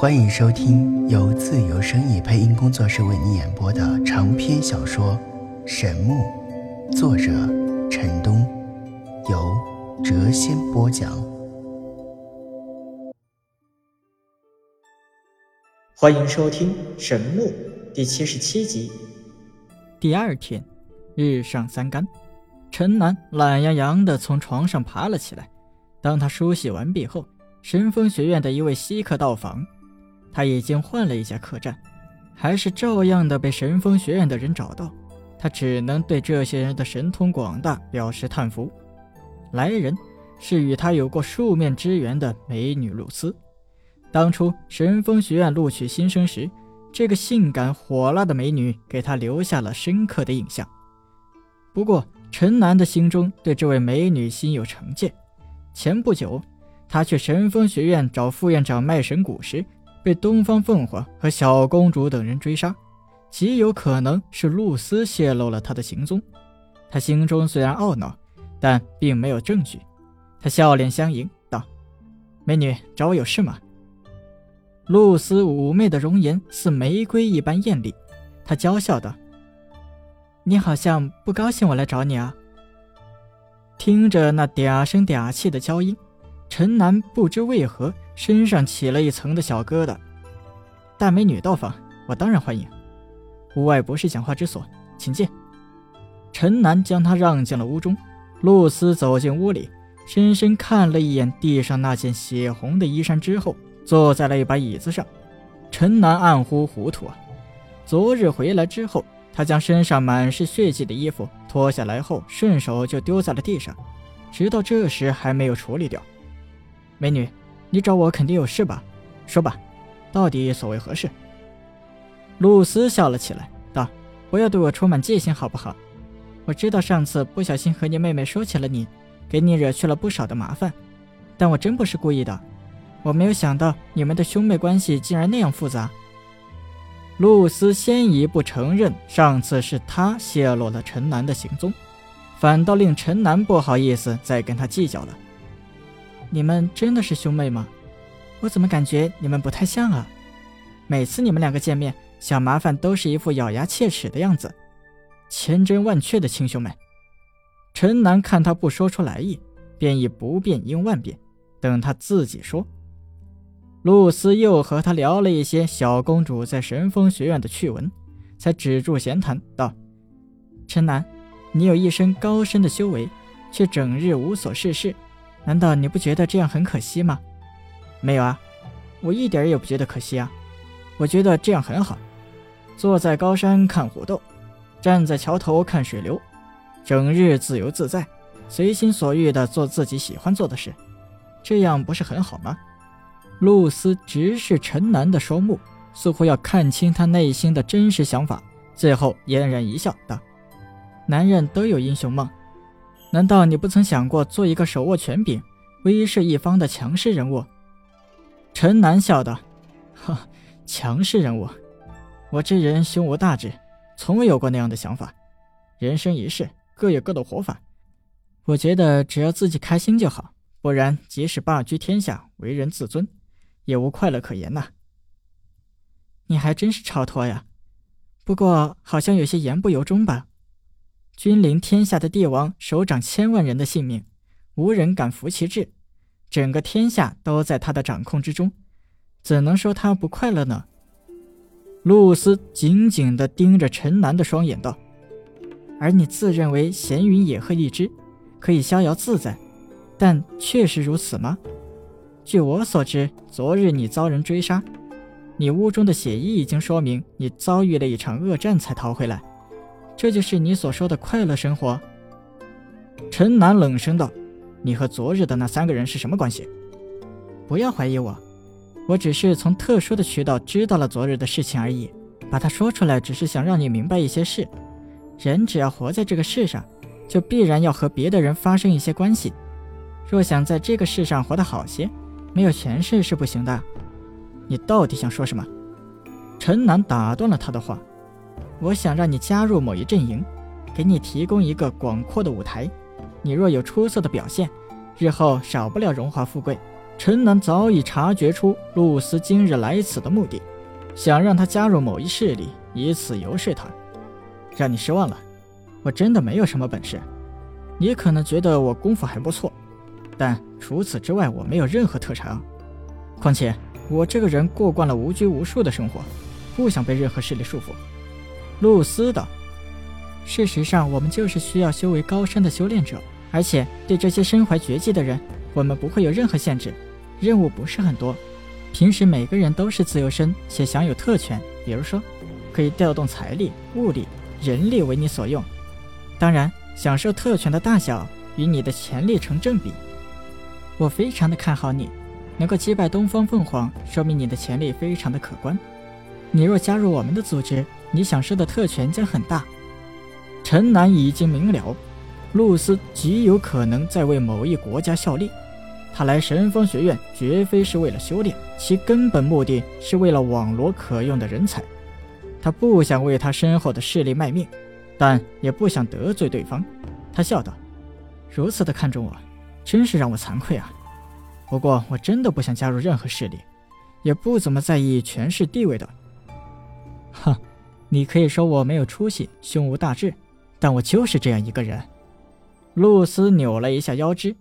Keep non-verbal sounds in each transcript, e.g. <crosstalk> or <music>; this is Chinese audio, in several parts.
欢迎收听由自由声意配音工作室为你演播的长篇小说《神木》，作者陈东，由谪仙播讲。欢迎收听《神木》第七十七集。第二天，日上三竿，陈南懒洋洋的从床上爬了起来。当他梳洗完毕后，神风学院的一位稀客到访。他已经换了一家客栈，还是照样的被神风学院的人找到。他只能对这些人的神通广大表示叹服。来人是与他有过数面之缘的美女露丝。当初神风学院录取新生时，这个性感火辣的美女给他留下了深刻的印象。不过，陈南的心中对这位美女心有成见。前不久，他去神风学院找副院长卖神蛊时，被东方凤凰和小公主等人追杀，极有可能是露丝泄露了他的行踪。他心中虽然懊恼，但并没有证据。他笑脸相迎道：“美女，找我有事吗？”露丝妩媚的容颜似玫瑰一般艳丽，她娇笑道：“你好像不高兴我来找你啊？”听着那嗲声嗲气的娇音，陈南不知为何身上起了一层的小疙瘩。大美女到访，我当然欢迎。屋外不是讲话之所，请进。陈南将她让进了屋中。露丝走进屋里，深深看了一眼地上那件血红的衣衫之后。坐在了一把椅子上，陈南暗呼糊涂啊！昨日回来之后，他将身上满是血迹的衣服脱下来后，顺手就丢在了地上，直到这时还没有处理掉。美女，你找我肯定有事吧？说吧，到底所为何事？露丝笑了起来，道：“不要对我充满戒心，好不好？我知道上次不小心和你妹妹说起了你，给你惹去了不少的麻烦，但我真不是故意的。”我没有想到你们的兄妹关系竟然那样复杂。露丝先一步承认上次是她泄露了陈楠的行踪，反倒令陈楠不好意思再跟他计较了。你们真的是兄妹吗？我怎么感觉你们不太像啊？每次你们两个见面，小麻烦都是一副咬牙切齿的样子，千真万确的亲兄妹。陈南看他不说出来意，便以不变应万变，等他自己说。露丝又和他聊了一些小公主在神风学院的趣闻，才止住闲谈道：“陈南，你有一身高深的修为，却整日无所事事，难道你不觉得这样很可惜吗？”“没有啊，我一点也不觉得可惜啊，我觉得这样很好。坐在高山看虎斗，站在桥头看水流，整日自由自在，随心所欲地做自己喜欢做的事，这样不是很好吗？”露丝直视陈南的双目，似乎要看清他内心的真实想法。最后嫣然一笑，道：“男人都有英雄梦，难道你不曾想过做一个手握权柄、威慑一方的强势人物？”陈南笑道：“ <laughs> 哈，强势人物，我这人胸无大志，从未有过那样的想法。人生一世，各有各的活法。我觉得只要自己开心就好，不然即使霸居天下，为人自尊。”也无快乐可言呐。你还真是超脱呀，不过好像有些言不由衷吧。君临天下的帝王，手掌千万人的性命，无人敢服其志，整个天下都在他的掌控之中，怎能说他不快乐呢？露丝紧紧地盯着陈南的双眼道：“而你自认为闲云野鹤一只，可以逍遥自在，但确实如此吗？”据我所知，昨日你遭人追杀，你屋中的血衣已经说明你遭遇了一场恶战才逃回来，这就是你所说的快乐生活。陈楠冷声道：“你和昨日的那三个人是什么关系？不要怀疑我，我只是从特殊的渠道知道了昨日的事情而已，把它说出来只是想让你明白一些事。人只要活在这个世上，就必然要和别的人发生一些关系，若想在这个世上活得好些。”没有前世是不行的，你到底想说什么？陈楠打断了他的话。我想让你加入某一阵营，给你提供一个广阔的舞台。你若有出色的表现，日后少不了荣华富贵。陈南早已察觉出露丝今日来此的目的，想让她加入某一势力，以此游说她。让你失望了，我真的没有什么本事。你可能觉得我功夫还不错，但除此之外，我没有任何特长。况且我这个人过惯了无拘无束的生活，不想被任何势力束缚。露丝道：“事实上，我们就是需要修为高深的修炼者，而且对这些身怀绝技的人，我们不会有任何限制。任务不是很多，平时每个人都是自由身且享有特权，比如说，可以调动财力、物力、人力为你所用。当然。”享受特权的大小与你的潜力成正比，我非常的看好你，能够击败东方凤凰，说明你的潜力非常的可观。你若加入我们的组织，你享受的特权将很大。陈南已经明了，露丝极有可能在为某一国家效力，他来神风学院绝非是为了修炼，其根本目的是为了网罗可用的人才。他不想为他身后的势力卖命。但也不想得罪对方，他笑道：“如此的看重我，真是让我惭愧啊。不过我真的不想加入任何势力，也不怎么在意权势地位的。”你可以说我没有出息，胸无大志，但我就是这样一个人。露丝扭了一下腰肢，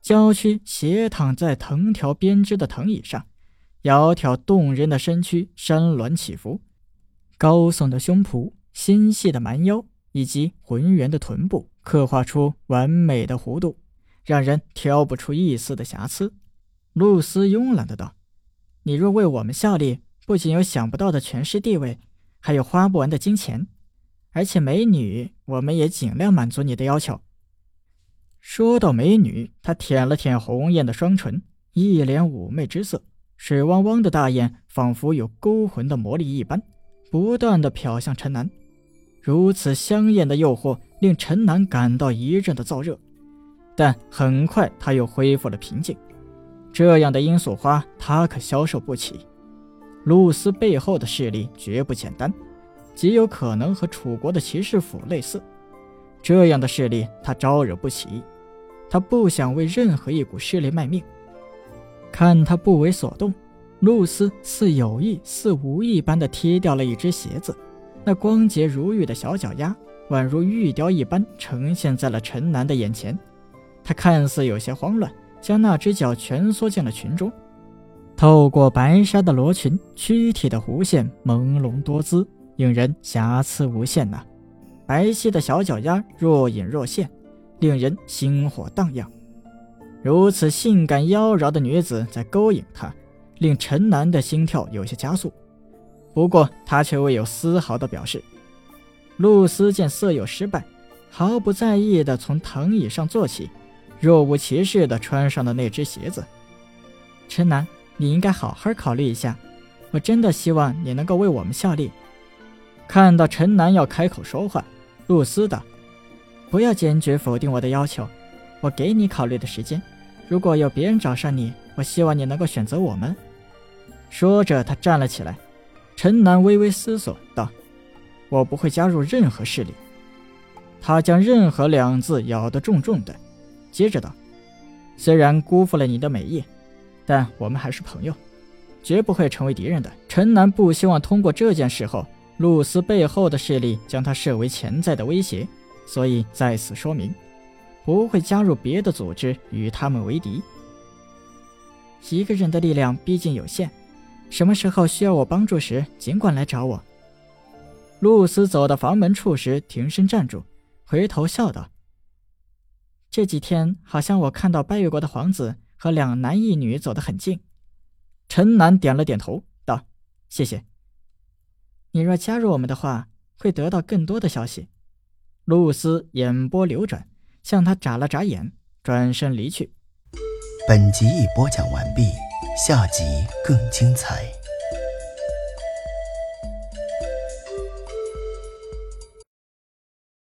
娇躯斜躺在藤条编织的藤椅上，窈窕动人的身躯山峦起伏，高耸的胸脯。纤细的蛮腰以及浑圆的臀部，刻画出完美的弧度，让人挑不出一丝的瑕疵。露丝慵懒的道：“你若为我们效力，不仅有想不到的权势地位，还有花不完的金钱，而且美女，我们也尽量满足你的要求。”说到美女，她舔了舔红艳的双唇，一脸妩媚之色，水汪汪的大眼仿佛有勾魂的魔力一般，不断的瞟向陈南。如此香艳的诱惑令陈南感到一阵的燥热，但很快他又恢复了平静。这样的罂粟花，他可消受不起。露丝背后的势力绝不简单，极有可能和楚国的骑士府类似。这样的势力他招惹不起，他不想为任何一股势力卖命。看他不为所动，露丝似有意似无意般的踢掉了一只鞋子。那光洁如玉的小脚丫，宛如玉雕一般呈现在了陈南的眼前。他看似有些慌乱，将那只脚蜷缩进了裙中。透过白纱的罗裙，躯体的弧线朦胧多姿，令人瑕疵无限呐。白皙的小脚丫若隐若现，令人心火荡漾。如此性感妖娆的女子在勾引他，令陈南的心跳有些加速。不过他却未有丝毫的表示。露丝见色诱失败，毫不在意地从藤椅上坐起，若无其事地穿上了那只鞋子。陈南，你应该好好考虑一下。我真的希望你能够为我们效力。看到陈南要开口说话，露丝道：“不要坚决否定我的要求，我给你考虑的时间。如果有别人找上你，我希望你能够选择我们。”说着，他站了起来。陈南微微思索道：“我不会加入任何势力。”他将“任何”两字咬得重重的，接着道：“虽然辜负了你的美意，但我们还是朋友，绝不会成为敌人的。”陈南不希望通过这件事后，露丝背后的势力将他设为潜在的威胁，所以在此说明，不会加入别的组织与他们为敌。一个人的力量毕竟有限。什么时候需要我帮助时，尽管来找我。露丝走到房门处时，停身站住，回头笑道：“这几天好像我看到拜月国的皇子和两男一女走得很近。”陈楠点了点头，道：“谢谢。你若加入我们的话，会得到更多的消息。”露丝眼波流转，向他眨了眨眼，转身离去。本集已播讲完毕。下集更精彩。